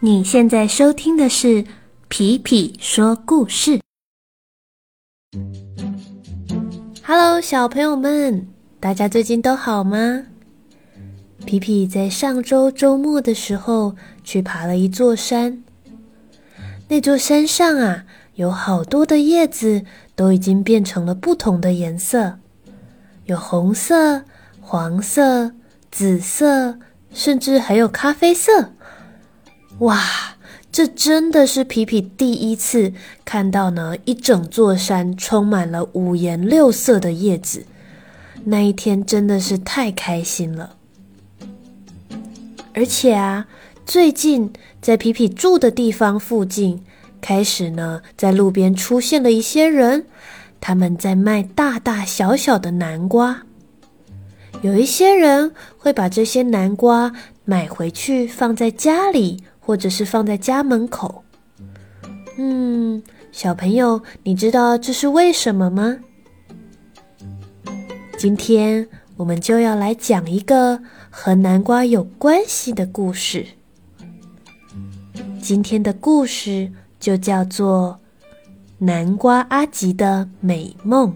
你现在收听的是皮皮说故事。Hello，小朋友们，大家最近都好吗？皮皮在上周周末的时候去爬了一座山，那座山上啊，有好多的叶子都已经变成了不同的颜色，有红色、黄色、紫色，甚至还有咖啡色。哇，这真的是皮皮第一次看到呢！一整座山充满了五颜六色的叶子，那一天真的是太开心了。而且啊，最近在皮皮住的地方附近，开始呢在路边出现了一些人，他们在卖大大小小的南瓜。有一些人会把这些南瓜买回去放在家里。或者是放在家门口。嗯，小朋友，你知道这是为什么吗？今天我们就要来讲一个和南瓜有关系的故事。今天的故事就叫做《南瓜阿吉的美梦》。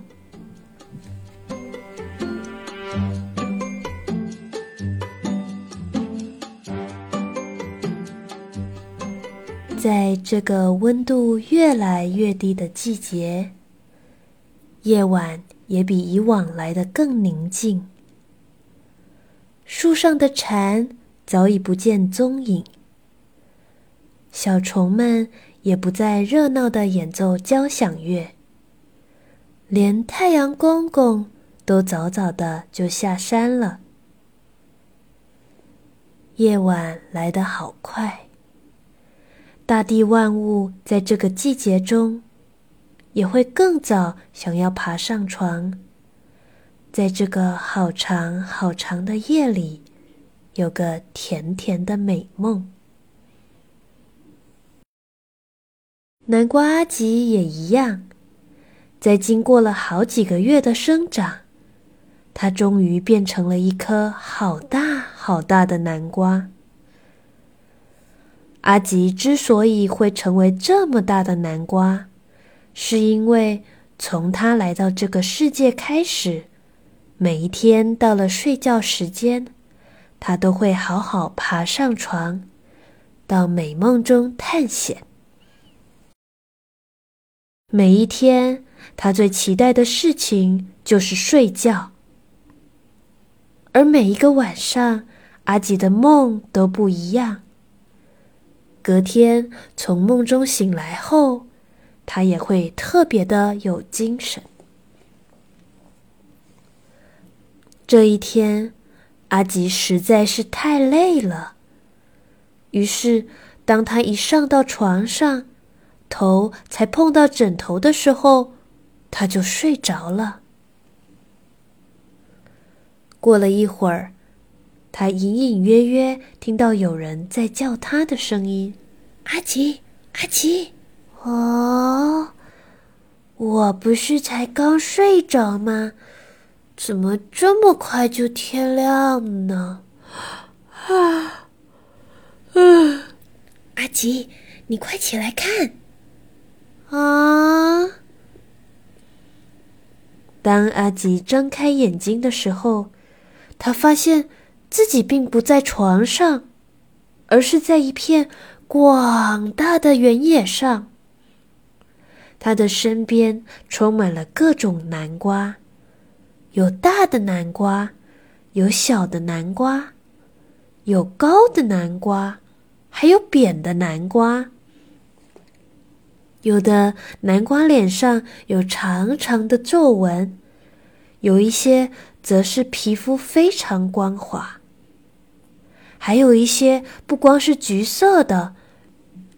在这个温度越来越低的季节，夜晚也比以往来的更宁静。树上的蝉早已不见踪影，小虫们也不再热闹的演奏交响乐，连太阳公公都早早的就下山了。夜晚来得好快。大地万物在这个季节中，也会更早想要爬上床，在这个好长好长的夜里，有个甜甜的美梦。南瓜阿吉也一样，在经过了好几个月的生长，它终于变成了一颗好大好大的南瓜。阿吉之所以会成为这么大的南瓜，是因为从他来到这个世界开始，每一天到了睡觉时间，他都会好好爬上床，到美梦中探险。每一天，他最期待的事情就是睡觉，而每一个晚上，阿吉的梦都不一样。隔天从梦中醒来后，他也会特别的有精神。这一天，阿吉实在是太累了，于是当他一上到床上，头才碰到枕头的时候，他就睡着了。过了一会儿。他隐隐约约听到有人在叫他的声音：“阿吉，阿吉，哦，我不是才刚睡着吗？怎么这么快就天亮呢？”啊，嗯，阿吉，你快起来看！啊！当阿吉睁开眼睛的时候，他发现。自己并不在床上，而是在一片广大的原野上。他的身边充满了各种南瓜，有大的南瓜，有小的南瓜，有高的南瓜，还有扁的南瓜。有的南瓜脸上有长长的皱纹，有一些则是皮肤非常光滑。还有一些不光是橘色的，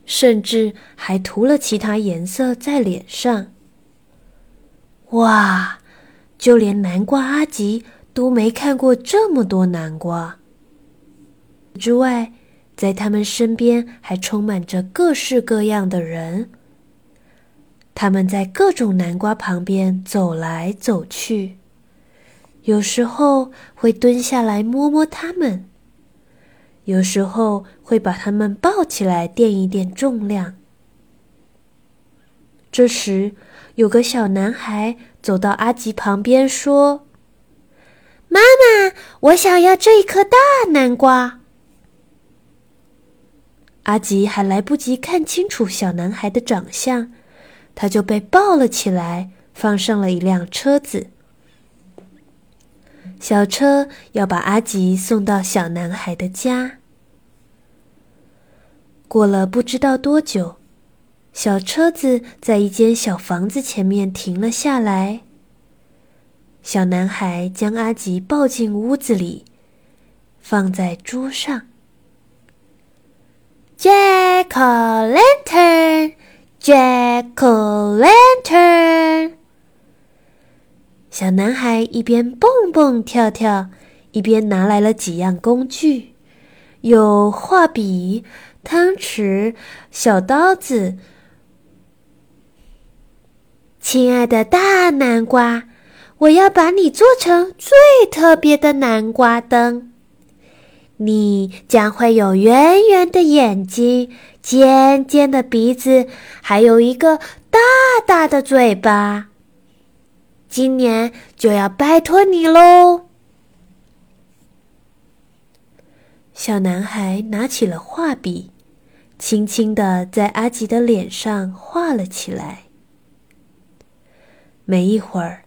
甚至还涂了其他颜色在脸上。哇！就连南瓜阿吉都没看过这么多南瓜。之外，在他们身边还充满着各式各样的人。他们在各种南瓜旁边走来走去，有时候会蹲下来摸摸它们。有时候会把它们抱起来垫一垫重量。这时，有个小男孩走到阿吉旁边说：“妈妈，我想要这一颗大南瓜。”阿吉还来不及看清楚小男孩的长相，他就被抱了起来，放上了一辆车子。小车要把阿吉送到小男孩的家。过了不知道多久，小车子在一间小房子前面停了下来。小男孩将阿吉抱进屋子里，放在桌上。Jack o' lantern, Jack o' lantern。小男孩一边蹦蹦跳跳，一边拿来了几样工具，有画笔、汤匙、小刀子。亲爱的大南瓜，我要把你做成最特别的南瓜灯。你将会有圆圆的眼睛、尖尖的鼻子，还有一个大大的嘴巴。今年就要拜托你喽！小男孩拿起了画笔，轻轻的在阿吉的脸上画了起来。没一会儿，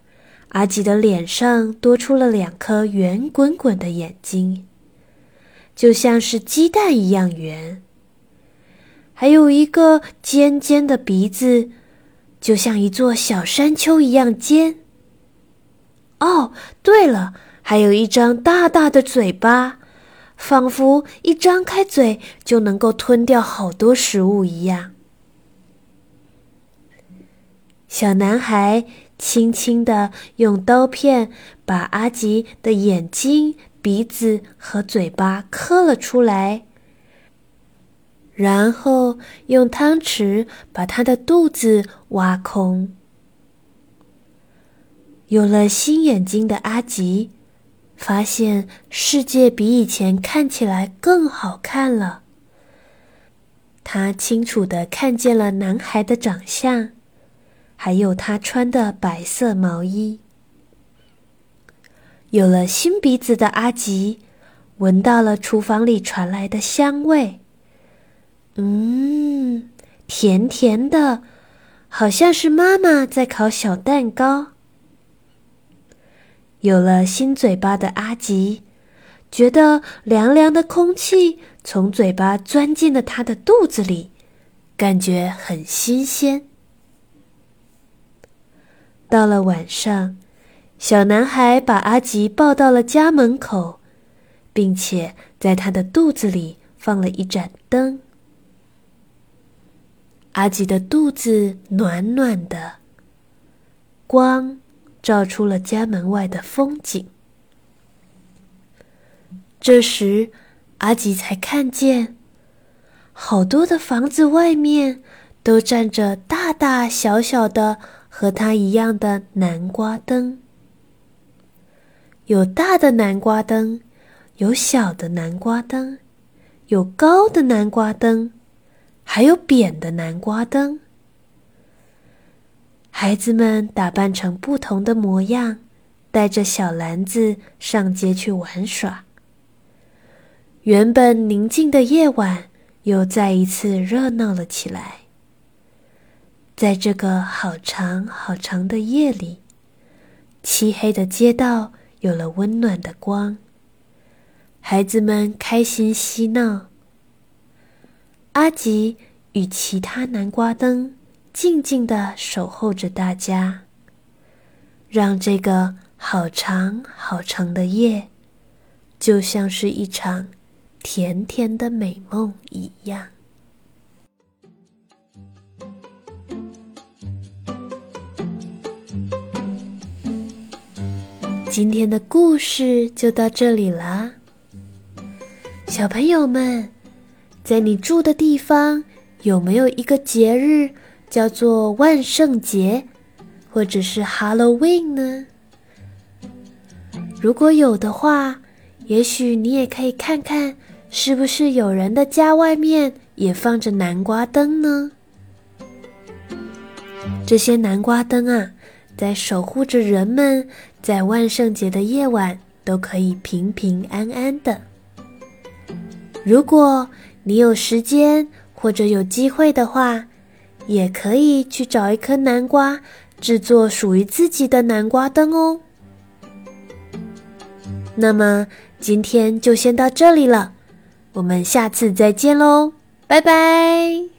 阿吉的脸上多出了两颗圆滚滚的眼睛，就像是鸡蛋一样圆；还有一个尖尖的鼻子，就像一座小山丘一样尖。哦，对了，还有一张大大的嘴巴，仿佛一张开嘴就能够吞掉好多食物一样。小男孩轻轻的用刀片把阿吉的眼睛、鼻子和嘴巴磕了出来，然后用汤匙把他的肚子挖空。有了新眼睛的阿吉，发现世界比以前看起来更好看了。他清楚的看见了男孩的长相，还有他穿的白色毛衣。有了新鼻子的阿吉，闻到了厨房里传来的香味。嗯，甜甜的，好像是妈妈在烤小蛋糕。有了新嘴巴的阿吉，觉得凉凉的空气从嘴巴钻进了他的肚子里，感觉很新鲜。到了晚上，小男孩把阿吉抱到了家门口，并且在他的肚子里放了一盏灯。阿吉的肚子暖暖的，光。照出了家门外的风景。这时，阿吉才看见，好多的房子外面都站着大大小小的和他一样的南瓜灯。有大的南瓜灯，有小的南瓜灯，有高的南瓜灯，还有扁的南瓜灯。孩子们打扮成不同的模样，带着小篮子上街去玩耍。原本宁静的夜晚又再一次热闹了起来。在这个好长好长的夜里，漆黑的街道有了温暖的光。孩子们开心嬉闹。阿吉与其他南瓜灯。静静的守候着大家，让这个好长好长的夜，就像是一场甜甜的美梦一样。今天的故事就到这里啦，小朋友们，在你住的地方有没有一个节日？叫做万圣节，或者是 Halloween 呢？如果有的话，也许你也可以看看是不是有人的家外面也放着南瓜灯呢？这些南瓜灯啊，在守护着人们，在万圣节的夜晚都可以平平安安的。如果你有时间或者有机会的话，也可以去找一颗南瓜，制作属于自己的南瓜灯哦。那么今天就先到这里了，我们下次再见喽，拜拜。